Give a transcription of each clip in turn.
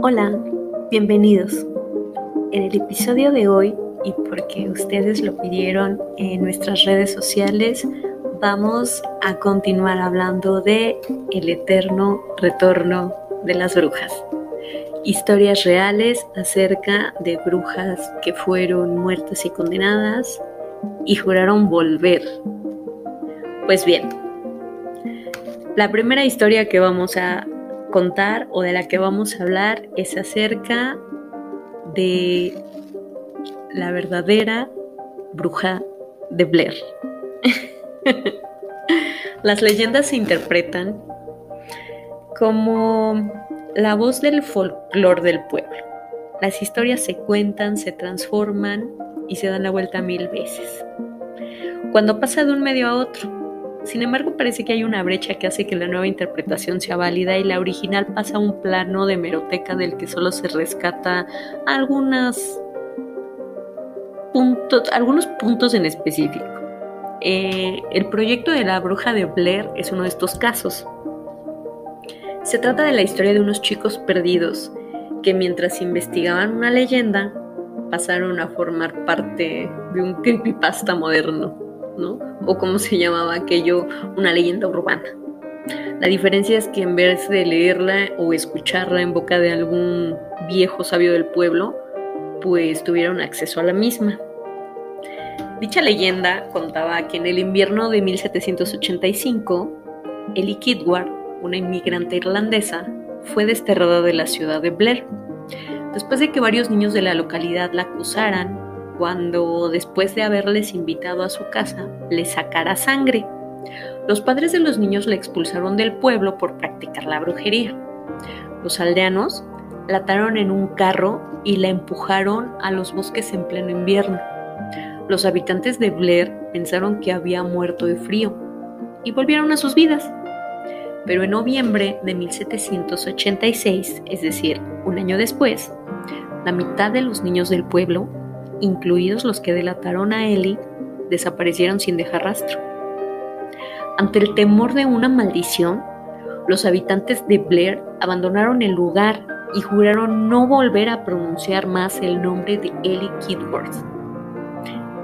Hola, bienvenidos. En el episodio de hoy, y porque ustedes lo pidieron en nuestras redes sociales, vamos a continuar hablando de el eterno retorno de las brujas. Historias reales acerca de brujas que fueron muertas y condenadas y juraron volver. Pues bien, la primera historia que vamos a contar o de la que vamos a hablar es acerca de la verdadera bruja de Blair. Las leyendas se interpretan como la voz del folclore del pueblo. Las historias se cuentan, se transforman y se dan la vuelta mil veces. Cuando pasa de un medio a otro, sin embargo, parece que hay una brecha que hace que la nueva interpretación sea válida y la original pasa a un plano de meroteca del que solo se rescata algunas puntos, algunos puntos en específico. Eh, el proyecto de la bruja de Blair es uno de estos casos. Se trata de la historia de unos chicos perdidos que mientras investigaban una leyenda pasaron a formar parte de un creepypasta moderno. O como se llamaba aquello, una leyenda urbana. La diferencia es que en vez de leerla o escucharla en boca de algún viejo sabio del pueblo, pues tuvieron acceso a la misma. Dicha leyenda contaba que en el invierno de 1785, Ellie Kidward, una inmigrante irlandesa, fue desterrada de la ciudad de Blair, después de que varios niños de la localidad la acusaran cuando después de haberles invitado a su casa, le sacara sangre. Los padres de los niños la expulsaron del pueblo por practicar la brujería. Los aldeanos la ataron en un carro y la empujaron a los bosques en pleno invierno. Los habitantes de Blair pensaron que había muerto de frío y volvieron a sus vidas. Pero en noviembre de 1786, es decir, un año después, la mitad de los niños del pueblo incluidos los que delataron a Ellie, desaparecieron sin dejar rastro. Ante el temor de una maldición, los habitantes de Blair abandonaron el lugar y juraron no volver a pronunciar más el nombre de Ellie Kidworth.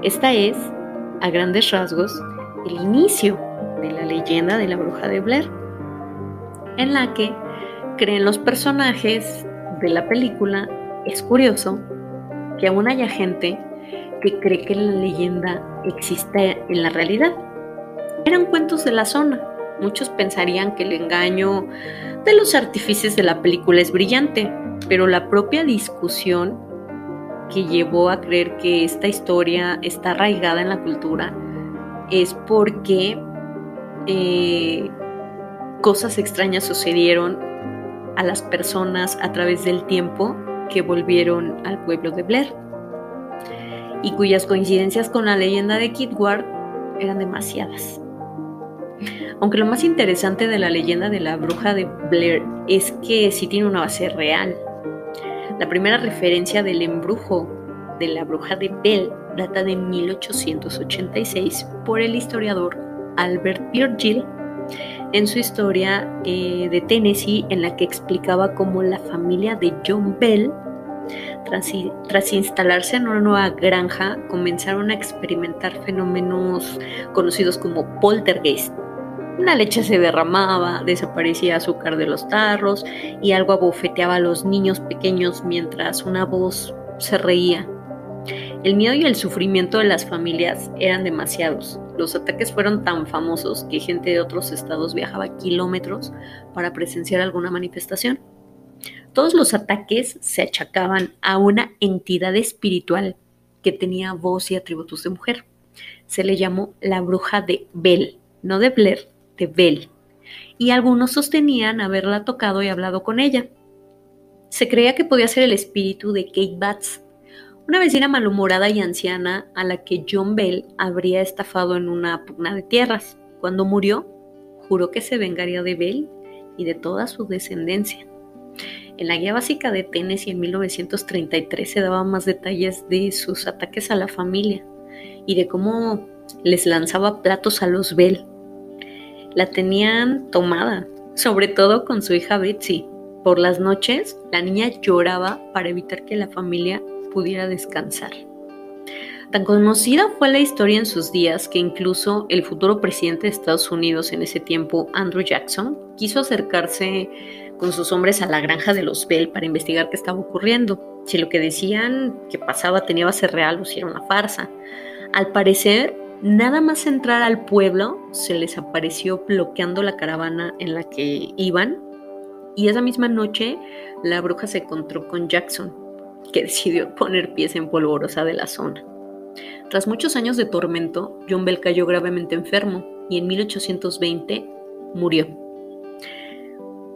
Esta es, a grandes rasgos, el inicio de la leyenda de la bruja de Blair, en la que creen los personajes de la película. Es curioso que aún haya gente que cree que la leyenda existe en la realidad. Eran cuentos de la zona. Muchos pensarían que el engaño de los artífices de la película es brillante, pero la propia discusión que llevó a creer que esta historia está arraigada en la cultura es porque eh, cosas extrañas sucedieron a las personas a través del tiempo que volvieron al pueblo de Blair y cuyas coincidencias con la leyenda de Kidward eran demasiadas. Aunque lo más interesante de la leyenda de la bruja de Blair es que sí tiene una base real. La primera referencia del embrujo de la bruja de Bell data de 1886 por el historiador Albert Virgil en su historia eh, de Tennessee en la que explicaba cómo la familia de John Bell, tras, instalarse en una nueva granja, comenzaron a experimentar fenómenos conocidos como poltergeist. La leche se derramaba, desaparecía azúcar de los tarros y algo abofeteaba a los niños pequeños mientras una voz se reía. El miedo y el sufrimiento de las familias eran demasiados. Los ataques fueron tan famosos que gente de otros estados viajaba kilómetros para presenciar alguna manifestación. Todos los ataques se achacaban a una entidad espiritual que tenía voz y atributos de mujer. Se le llamó la bruja de Bell, no de Blair, de Bell. Y algunos sostenían haberla tocado y hablado con ella. Se creía que podía ser el espíritu de Kate Batts, una vecina malhumorada y anciana a la que John Bell habría estafado en una pugna de tierras. Cuando murió, juró que se vengaría de Bell y de toda su descendencia. En la guía básica de Tennessee en 1933 se daban más detalles de sus ataques a la familia y de cómo les lanzaba platos a los Bell. La tenían tomada, sobre todo con su hija Betsy, por las noches la niña lloraba para evitar que la familia pudiera descansar. Tan conocida fue la historia en sus días que incluso el futuro presidente de Estados Unidos en ese tiempo, Andrew Jackson, quiso acercarse con sus hombres a la granja de los Bell para investigar qué estaba ocurriendo, si lo que decían que pasaba tenía base real o si era una farsa. Al parecer, nada más entrar al pueblo se les apareció bloqueando la caravana en la que iban y esa misma noche la bruja se encontró con Jackson, que decidió poner pies en polvorosa de la zona. Tras muchos años de tormento, John Bell cayó gravemente enfermo y en 1820 murió.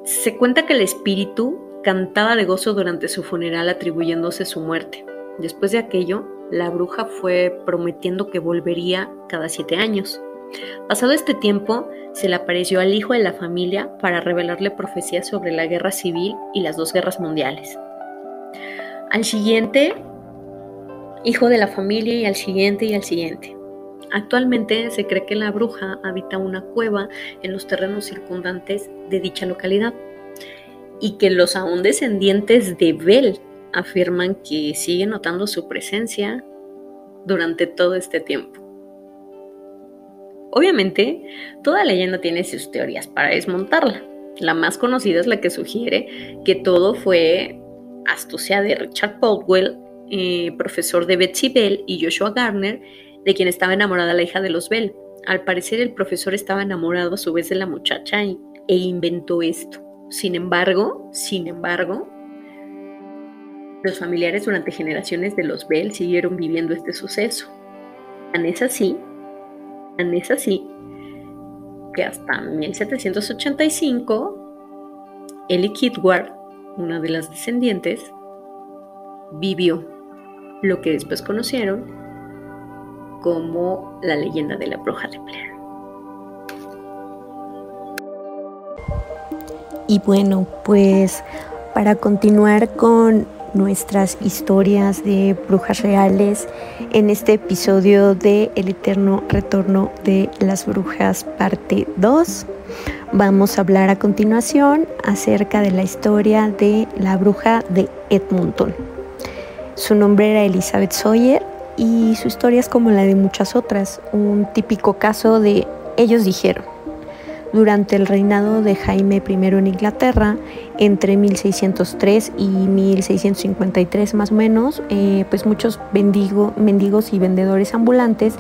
Se cuenta que el espíritu cantaba de gozo durante su funeral atribuyéndose su muerte. Después de aquello, la bruja fue prometiendo que volvería cada siete años. Pasado este tiempo, se le apareció al hijo de la familia para revelarle profecías sobre la guerra civil y las dos guerras mundiales. Al siguiente, hijo de la familia y al siguiente y al siguiente. Actualmente se cree que la bruja habita una cueva en los terrenos circundantes de dicha localidad y que los aún descendientes de Bel afirman que sigue notando su presencia durante todo este tiempo. Obviamente, toda leyenda tiene sus teorías para desmontarla. La más conocida es la que sugiere que todo fue astucia de Richard Caldwell eh, profesor de Betsy Bell, y Joshua Garner, de quien estaba enamorada la hija de los Bell. Al parecer el profesor estaba enamorado a su vez de la muchacha e inventó esto. Sin embargo, sin embargo, los familiares durante generaciones de los Bell siguieron viviendo este suceso. Tan es así, tan es así, que hasta 1785, Ellie Kidward, una de las descendientes, vivió lo que después conocieron como la leyenda de la bruja de Blair. Y bueno, pues para continuar con nuestras historias de brujas reales en este episodio de El Eterno Retorno de las Brujas parte 2. Vamos a hablar a continuación acerca de la historia de la bruja de Edmonton. Su nombre era Elizabeth Sawyer y su historia es como la de muchas otras, un típico caso de ellos dijeron. Durante el reinado de Jaime I en Inglaterra, entre 1603 y 1653 más o menos, eh, pues muchos mendigos y vendedores ambulantes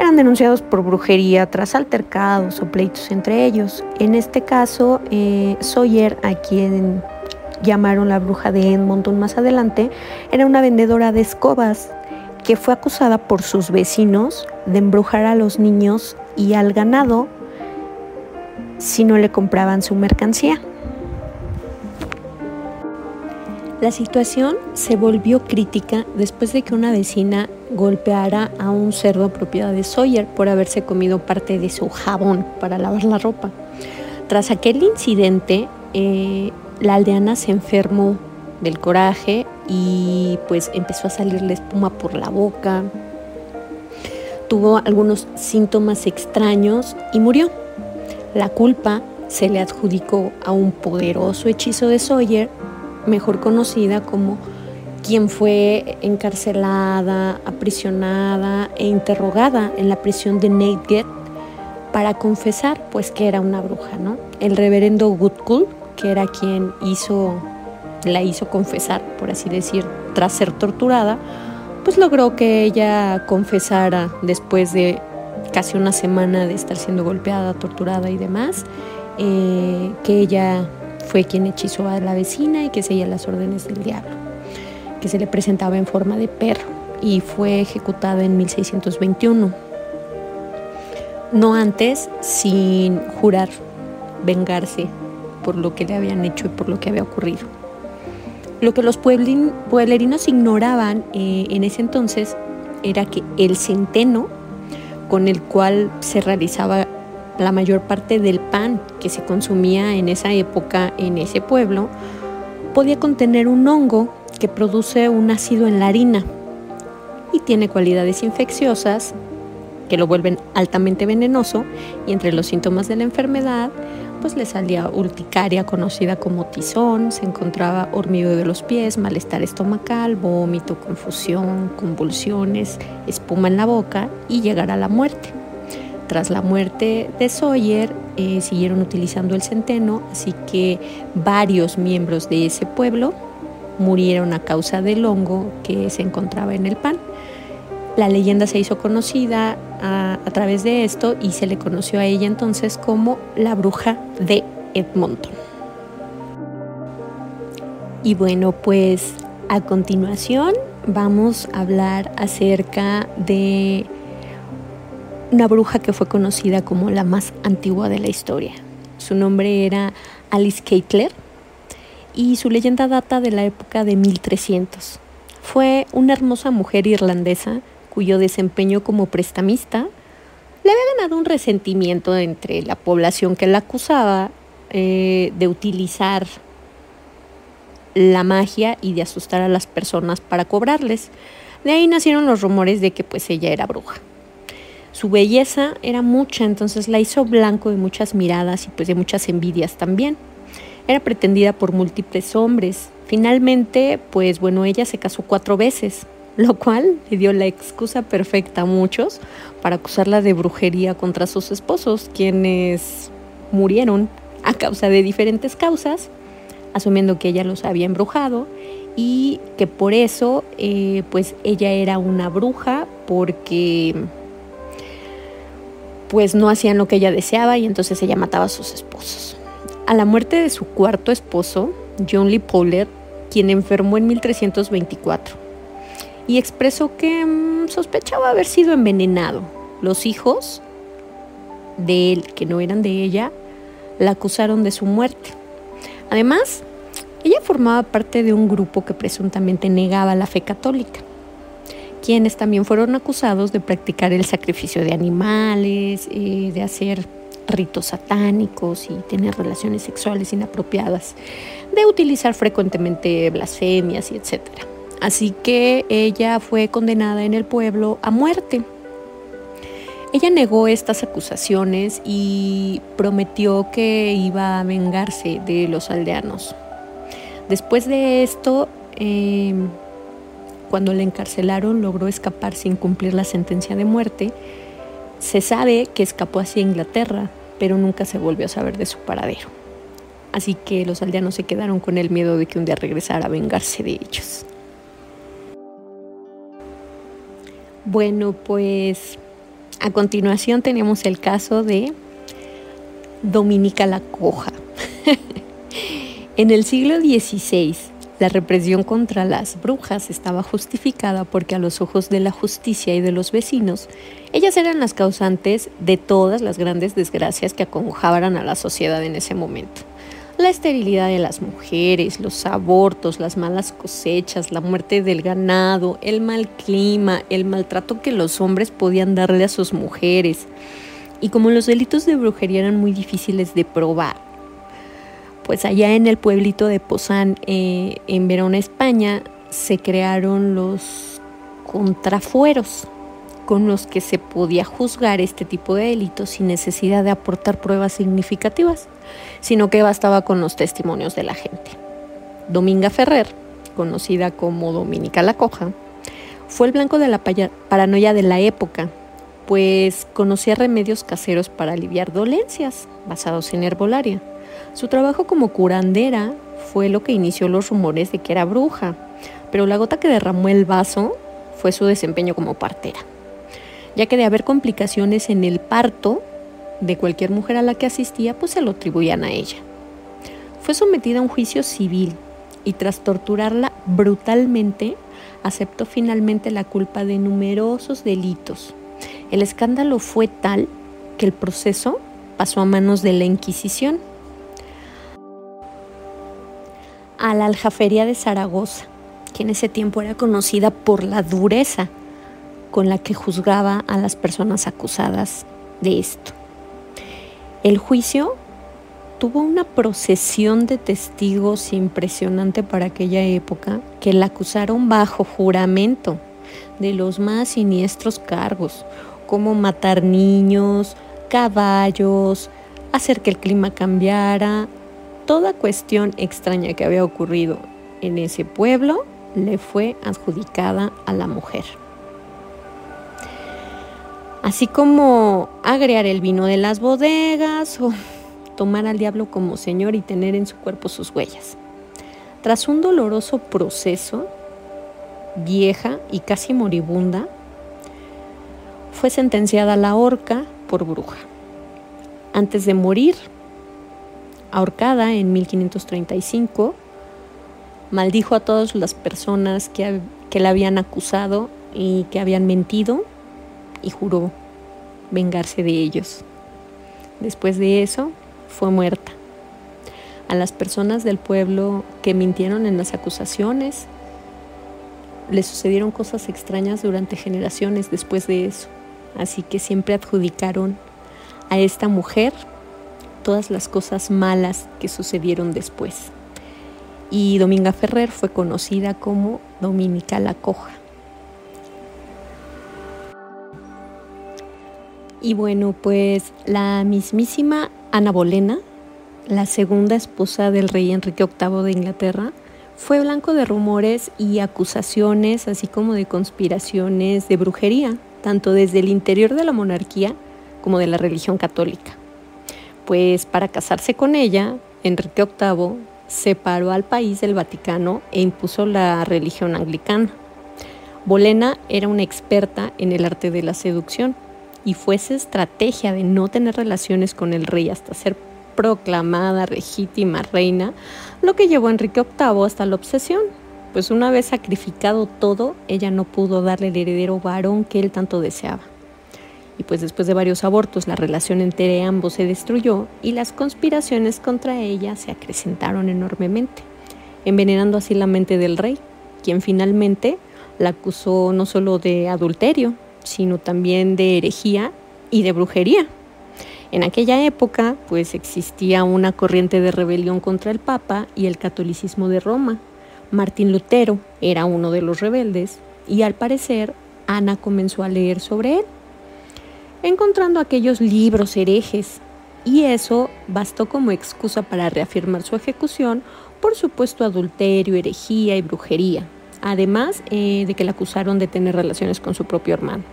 eran denunciados por brujería tras altercados o pleitos entre ellos. En este caso, eh, Sawyer, a quien llamaron la bruja de Edmonton más adelante, era una vendedora de escobas que fue acusada por sus vecinos de embrujar a los niños y al ganado si no le compraban su mercancía. La situación se volvió crítica después de que una vecina golpeara a un cerdo propiedad de Sawyer por haberse comido parte de su jabón para lavar la ropa. Tras aquel incidente, eh, la aldeana se enfermó del coraje y pues empezó a salirle espuma por la boca. Tuvo algunos síntomas extraños y murió. La culpa se le adjudicó a un poderoso hechizo de Sawyer, mejor conocida como quien fue encarcelada, aprisionada e interrogada en la prisión de Nate para confesar pues que era una bruja, ¿no? El reverendo Goodcool que era quien hizo, la hizo confesar, por así decir, tras ser torturada, pues logró que ella confesara después de casi una semana de estar siendo golpeada, torturada y demás, eh, que ella fue quien hechizó a la vecina y que seguía las órdenes del diablo, que se le presentaba en forma de perro y fue ejecutada en 1621. No antes, sin jurar vengarse por lo que le habían hecho y por lo que había ocurrido. Lo que los pueblerinos ignoraban eh, en ese entonces era que el centeno con el cual se realizaba la mayor parte del pan que se consumía en esa época en ese pueblo, podía contener un hongo que produce un ácido en la harina y tiene cualidades infecciosas que lo vuelven altamente venenoso y entre los síntomas de la enfermedad pues le salía urticaria conocida como tizón, se encontraba hormigueo de los pies, malestar estomacal, vómito, confusión, convulsiones, espuma en la boca y llegar a la muerte. Tras la muerte de Sawyer, eh, siguieron utilizando el centeno, así que varios miembros de ese pueblo murieron a causa del hongo que se encontraba en el pan. La leyenda se hizo conocida a, a, través de esto y se le conoció a ella entonces como la bruja de Edmonton. Y bueno, pues a continuación vamos a hablar acerca de una bruja que fue conocida como la más antigua de la historia. Su nombre era Alice Keitler y su leyenda data de la época de 1300. Fue una hermosa mujer irlandesa cuyo desempeño como prestamista le había ganado un resentimiento entre la población que la acusaba eh, de utilizar la magia y de asustar a las personas para cobrarles. De ahí nacieron los rumores de que pues ella era bruja. Su belleza era mucha, entonces la hizo blanco de muchas miradas y pues de muchas envidias también. Era pretendida por múltiples hombres. Finalmente, pues bueno, ella se casó cuatro veces, lo cual le dio la excusa perfecta a muchos para acusarla de brujería contra sus esposos, quienes murieron a causa de diferentes causas, asumiendo que ella los había embrujado y que por eso, eh, pues ella era una bruja porque pues no hacían lo que ella deseaba y entonces ella mataba a sus esposos. A la muerte de su cuarto esposo, John Lee Powler, quien enfermó en 1324, y expresó que mm, sospechaba haber sido envenenado. Los hijos de él, que no eran de ella, la acusaron de su muerte. Además, ella formaba parte de un grupo que presuntamente negaba la fe católica quienes también fueron acusados de practicar el sacrificio de animales, eh, de hacer ritos satánicos y tener relaciones sexuales inapropiadas, de utilizar frecuentemente blasfemias y etc. Así que ella fue condenada en el pueblo a muerte. Ella negó estas acusaciones y prometió que iba a vengarse de los aldeanos. Después de esto, eh, cuando la encarcelaron logró escapar sin cumplir la sentencia de muerte. Se sabe que escapó hacia Inglaterra, pero nunca se volvió a saber de su paradero. Así que los aldeanos se quedaron con el miedo de que un día regresara a vengarse de ellos. Bueno, pues a continuación tenemos el caso de Dominica la Coja. en el siglo XVI, la represión contra las brujas estaba justificada porque a los ojos de la justicia y de los vecinos, ellas eran las causantes de todas las grandes desgracias que acongojaban a la sociedad en ese momento. La esterilidad de las mujeres, los abortos, las malas cosechas, la muerte del ganado, el mal clima, el maltrato que los hombres podían darle a sus mujeres. Y como los delitos de brujería eran muy difíciles de probar, pues allá en el pueblito de Pozán, eh, en Verona, España, se crearon los contrafueros con los que se podía juzgar este tipo de delitos sin necesidad de aportar pruebas significativas, sino que bastaba con los testimonios de la gente. Dominga Ferrer, conocida como Dominica la Coja, fue el blanco de la paranoia de la época, pues conocía remedios caseros para aliviar dolencias basados en herbolaria. Su trabajo como curandera fue lo que inició los rumores de que era bruja, pero la gota que derramó el vaso fue su desempeño como partera, ya que de haber complicaciones en el parto de cualquier mujer a la que asistía, pues se lo atribuían a ella. Fue sometida a un juicio civil y tras torturarla brutalmente, aceptó finalmente la culpa de numerosos delitos. El escándalo fue tal que el proceso pasó a manos de la Inquisición a la Aljafería de Zaragoza, que en ese tiempo era conocida por la dureza con la que juzgaba a las personas acusadas de esto. El juicio tuvo una procesión de testigos impresionante para aquella época que la acusaron bajo juramento de los más siniestros cargos, como matar niños, caballos, hacer que el clima cambiara, toda cuestión extraña que había ocurrido en ese pueblo le fue adjudicada a la mujer. Así como agregar el vino de las bodegas o tomar al diablo como señor y tener en su cuerpo sus huellas. Tras un doloroso proceso, vieja y casi moribunda, fue sentenciada a la horca por bruja. Antes de morir, ahorcada en 1535, maldijo a todas las personas que, que la habían acusado y que habían mentido y juró vengarse de ellos. Después de eso, fue muerta. A las personas del pueblo que mintieron en las acusaciones, le sucedieron cosas extrañas durante generaciones después de eso. Así que siempre adjudicaron a esta mujer todas las cosas malas que sucedieron después. Y Dominga Ferrer fue conocida como Dominica la Coja. Y bueno, pues la mismísima Ana Bolena, la segunda esposa del rey Enrique VIII de Inglaterra, fue blanco de rumores y acusaciones, así como de conspiraciones de brujería, tanto desde el interior de la monarquía como de la religión católica. Pues para casarse con ella, Enrique VIII separó al país del Vaticano e impuso la religión anglicana. Bolena era una experta en el arte de la seducción y fue esa estrategia de no tener relaciones con el rey hasta ser proclamada legítima reina lo que llevó a Enrique VIII hasta la obsesión, pues una vez sacrificado todo, ella no pudo darle el heredero varón que él tanto deseaba. Y pues después de varios abortos la relación entre ambos se destruyó y las conspiraciones contra ella se acrecentaron enormemente, envenenando así la mente del rey, quien finalmente la acusó no solo de adulterio, sino también de herejía y de brujería. En aquella época, pues existía una corriente de rebelión contra el Papa y el catolicismo de Roma. Martín Lutero era uno de los rebeldes y al parecer Ana comenzó a leer sobre él, encontrando aquellos libros herejes y eso bastó como excusa para reafirmar su ejecución por supuesto adulterio, herejía y brujería, además eh, de que la acusaron de tener relaciones con su propio hermano.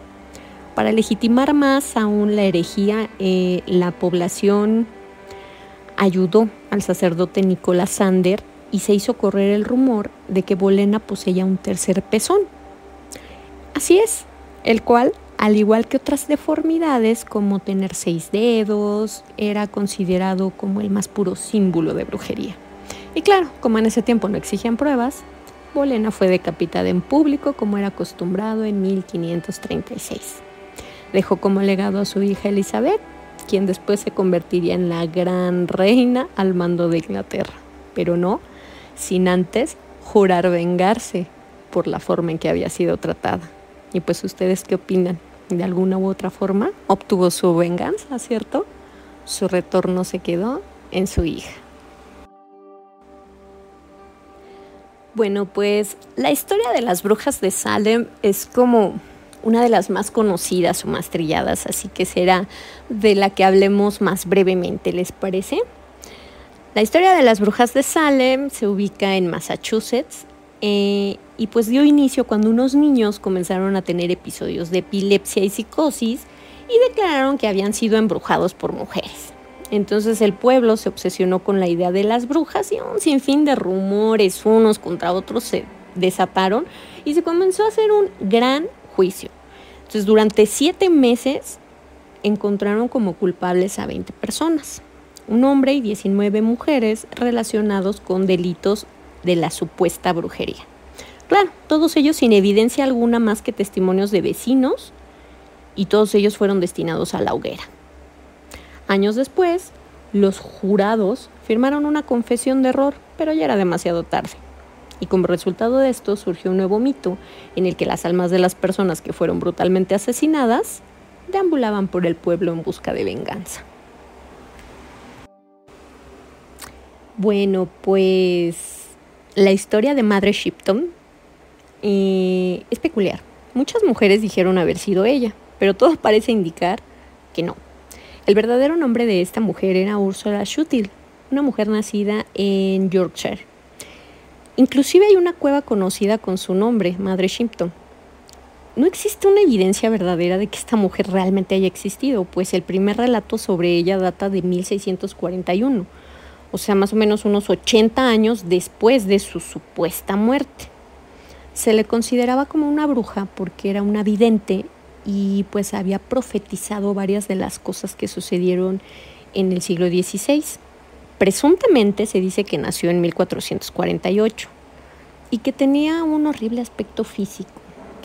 Para legitimar más aún la herejía, eh, la población ayudó al sacerdote Nicolás Sander y se hizo correr el rumor de que Bolena poseía un tercer pezón. Así es, el cual, al igual que otras deformidades como tener seis dedos, era considerado como el más puro símbolo de brujería. Y claro, como en ese tiempo no exigían pruebas, Bolena fue decapitada en público como era acostumbrado en 1536. Dejó como legado a su hija Elizabeth, quien después se convertiría en la gran reina al mando de Inglaterra, pero no sin antes jurar vengarse por la forma en que había sido tratada. Y pues ustedes qué opinan? De alguna u otra forma obtuvo su venganza, ¿cierto? Su retorno se quedó en su hija. Bueno, pues la historia de las brujas de Salem es como una de las más conocidas o más trilladas, así que será de la que hablemos más brevemente, ¿les parece? La historia de las brujas de Salem se ubica en Massachusetts eh, y pues dio inicio cuando unos niños comenzaron a tener episodios de epilepsia y psicosis y declararon que habían sido embrujados por mujeres. Entonces el pueblo se obsesionó con la idea de las brujas y un sinfín de rumores unos contra otros se desataron y se comenzó a hacer un gran juicio. Entonces, durante siete meses encontraron como culpables a 20 personas, un hombre y 19 mujeres relacionados con delitos de la supuesta brujería. Claro, todos ellos sin evidencia alguna más que testimonios de vecinos y todos ellos fueron destinados a la hoguera. Años después, los jurados firmaron una confesión de error, pero ya era demasiado tarde y como resultado de esto surgió un nuevo mito en el que las almas de las personas que fueron brutalmente asesinadas deambulaban por el pueblo en busca de venganza. Bueno, pues la historia de Madre Shipton eh, es peculiar. Muchas mujeres dijeron haber sido ella, pero todo parece indicar que no, El verdadero nombre de esta mujer era Ursula Schutil, una mujer nacida en Yorkshire. Inclusive hay una cueva conocida con su nombre, Madre Shimpton. No existe una evidencia verdadera de que esta mujer realmente haya existido, pues el primer relato sobre ella data de 1641, o sea, más o menos unos 80 años después de su supuesta muerte. Se le consideraba como una bruja porque era una vidente y pues había profetizado varias de las cosas que sucedieron en el siglo XVI. Presuntamente se dice que nació en 1448 y que tenía un horrible aspecto físico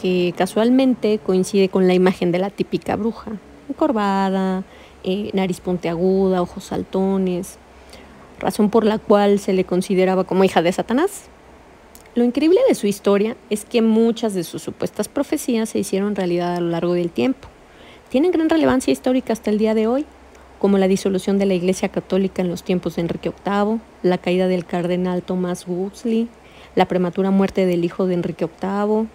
que casualmente coincide con la imagen de la típica bruja, encorvada, eh, nariz puntiaguda, ojos saltones, razón por la cual se le consideraba como hija de Satanás. Lo increíble de su historia es que muchas de sus supuestas profecías se hicieron realidad a lo largo del tiempo. Tienen gran relevancia histórica hasta el día de hoy, como la disolución de la Iglesia Católica en los tiempos de Enrique VIII, la caída del cardenal Thomas Wolsey, la prematura muerte del hijo de Enrique VIII,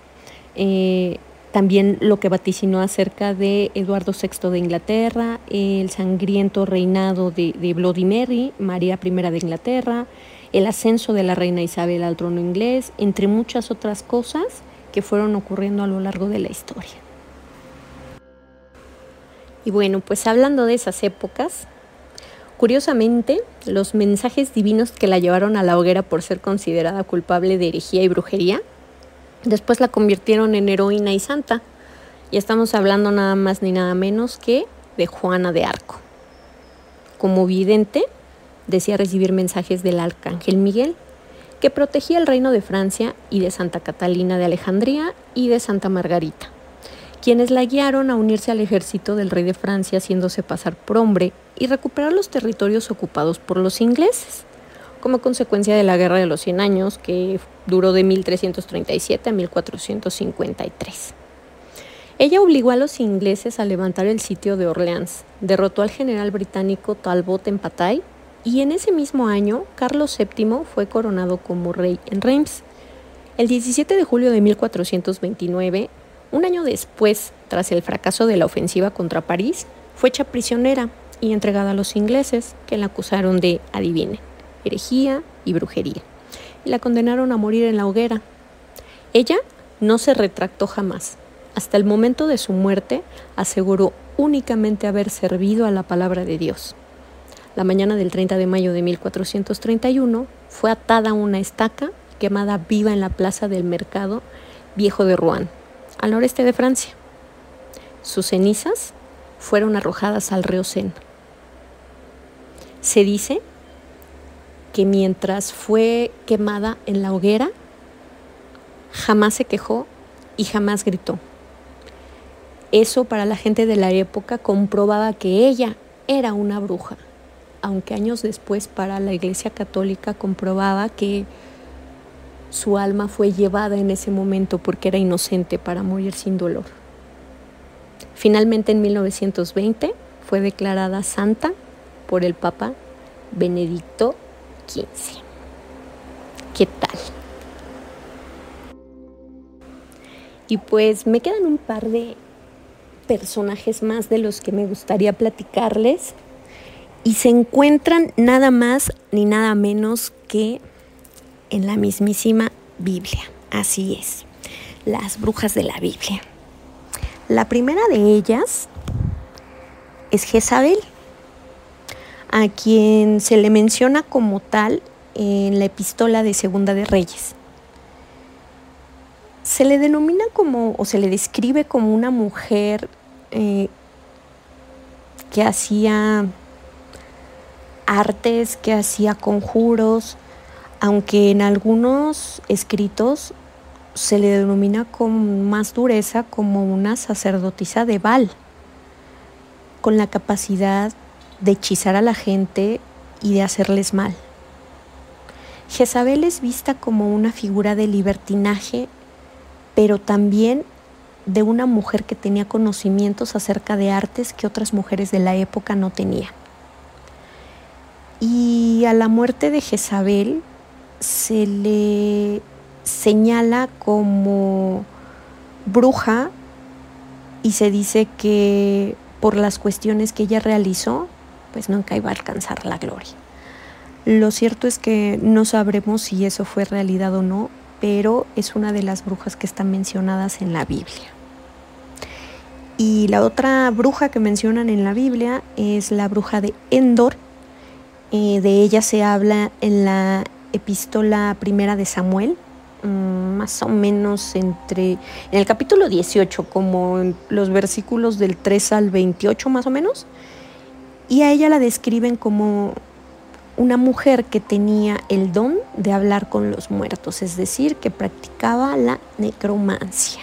eh, también lo que vaticinó acerca de Eduardo VI de Inglaterra, el sangriento reinado de, de Bloody Mary, María I de Inglaterra, el ascenso de la reina Isabel al trono inglés, entre muchas otras cosas que fueron ocurriendo a lo largo de la historia. Y bueno, pues hablando de esas épocas, curiosamente, los mensajes divinos que la llevaron a la hoguera por ser considerada culpable de herejía y brujería, después la convirtieron en heroína y santa. Y estamos hablando nada más ni nada menos que de Juana de Arco. Como vidente, decía recibir mensajes del arcángel Miguel, que protegía el reino de Francia y de Santa Catalina de Alejandría y de Santa Margarita quienes la guiaron a unirse al ejército del rey de Francia haciéndose pasar por hombre y recuperar los territorios ocupados por los ingleses, como consecuencia de la Guerra de los Cien Años que duró de 1337 a 1453. Ella obligó a los ingleses a levantar el sitio de Orleans, derrotó al general británico Talbot en Patay y en ese mismo año Carlos VII fue coronado como rey en Reims. El 17 de julio de 1429, un año después, tras el fracaso de la ofensiva contra París, fue hecha prisionera y entregada a los ingleses, que la acusaron de, adivine, herejía y brujería, y la condenaron a morir en la hoguera. Ella no se retractó jamás. Hasta el momento de su muerte aseguró únicamente haber servido a la palabra de Dios. La mañana del 30 de mayo de 1431 fue atada a una estaca quemada viva en la plaza del mercado viejo de Rouen al noreste de Francia. Sus cenizas fueron arrojadas al río Sena. Se dice que mientras fue quemada en la hoguera, jamás se quejó y jamás gritó. Eso para la gente de la época comprobaba que ella era una bruja, aunque años después para la Iglesia Católica comprobaba que su alma fue llevada en ese momento porque era inocente para morir sin dolor. Finalmente en 1920 fue declarada santa por el Papa Benedicto XV. ¿Qué tal? Y pues me quedan un par de personajes más de los que me gustaría platicarles y se encuentran nada más ni nada menos que en la mismísima Biblia. Así es, las brujas de la Biblia. La primera de ellas es Jezabel, a quien se le menciona como tal en la epístola de Segunda de Reyes. Se le denomina como, o se le describe como una mujer eh, que hacía artes, que hacía conjuros, aunque en algunos escritos se le denomina con más dureza como una sacerdotisa de Baal, con la capacidad de hechizar a la gente y de hacerles mal. Jezabel es vista como una figura de libertinaje, pero también de una mujer que tenía conocimientos acerca de artes que otras mujeres de la época no tenían. Y a la muerte de Jezabel, se le señala como bruja y se dice que por las cuestiones que ella realizó, pues nunca iba a alcanzar la gloria. Lo cierto es que no sabremos si eso fue realidad o no, pero es una de las brujas que están mencionadas en la Biblia. Y la otra bruja que mencionan en la Biblia es la bruja de Endor. De ella se habla en la epístola primera de Samuel, mm, más o menos entre, en el capítulo 18, como en los versículos del 3 al 28 más o menos. Y a ella la describen como una mujer que tenía el don de hablar con los muertos, es decir, que practicaba la necromancia.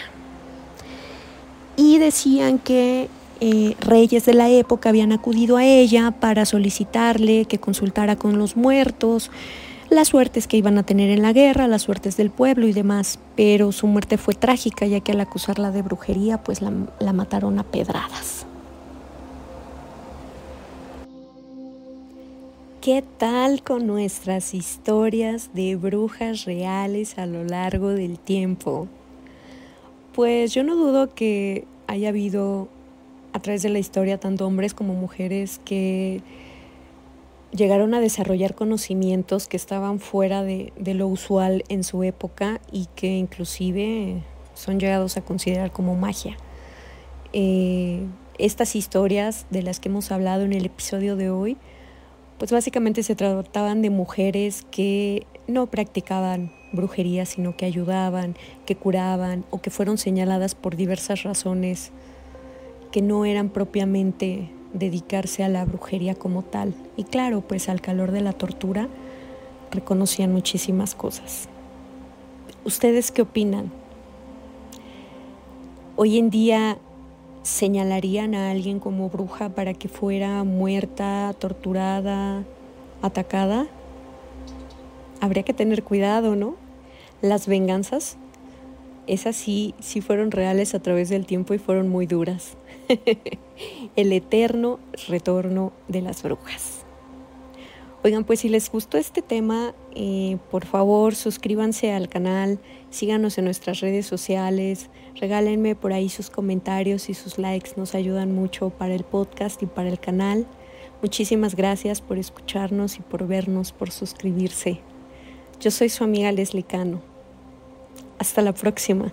Y decían que eh, reyes de la época habían acudido a ella para solicitarle que consultara con los muertos, las suertes que iban a tener en la guerra, las suertes del pueblo y demás, pero su muerte fue trágica ya que al acusarla de brujería pues la mataron a pedradas. ¿Qué tal con nuestras historias de brujas reales a lo largo del tiempo? Pues yo no dudo que haya habido a través de la historia tanto hombres como mujeres que llegaron a desarrollar conocimientos que estaban fuera de, lo usual en su época y que inclusive son llegados a considerar como magia. Eh, estas historias de las que hemos hablado en el episodio de hoy, pues básicamente se trataban de mujeres que no practicaban brujería, sino que ayudaban, que curaban o que fueron señaladas por diversas razones que no eran propiamente dedicarse a la brujería como tal. Y claro, pues al calor de la tortura reconocían muchísimas cosas. ¿Ustedes qué opinan? Hoy en día señalarían a alguien como bruja para que fuera muerta, torturada, atacada, habría que tener cuidado, ¿no? Las venganzas, esas sí, sí fueron reales a través del tiempo y fueron muy duras. El eterno retorno de las brujas. Oigan, pues si les gustó este tema, eh, por favor suscríbanse al canal, síganos en nuestras redes sociales, regálenme por ahí sus comentarios y sus likes, nos ayudan mucho para el podcast y para el canal. Muchísimas gracias por escucharnos y por vernos, por suscribirse. Yo soy su amiga Leslie Cano. Hasta la próxima.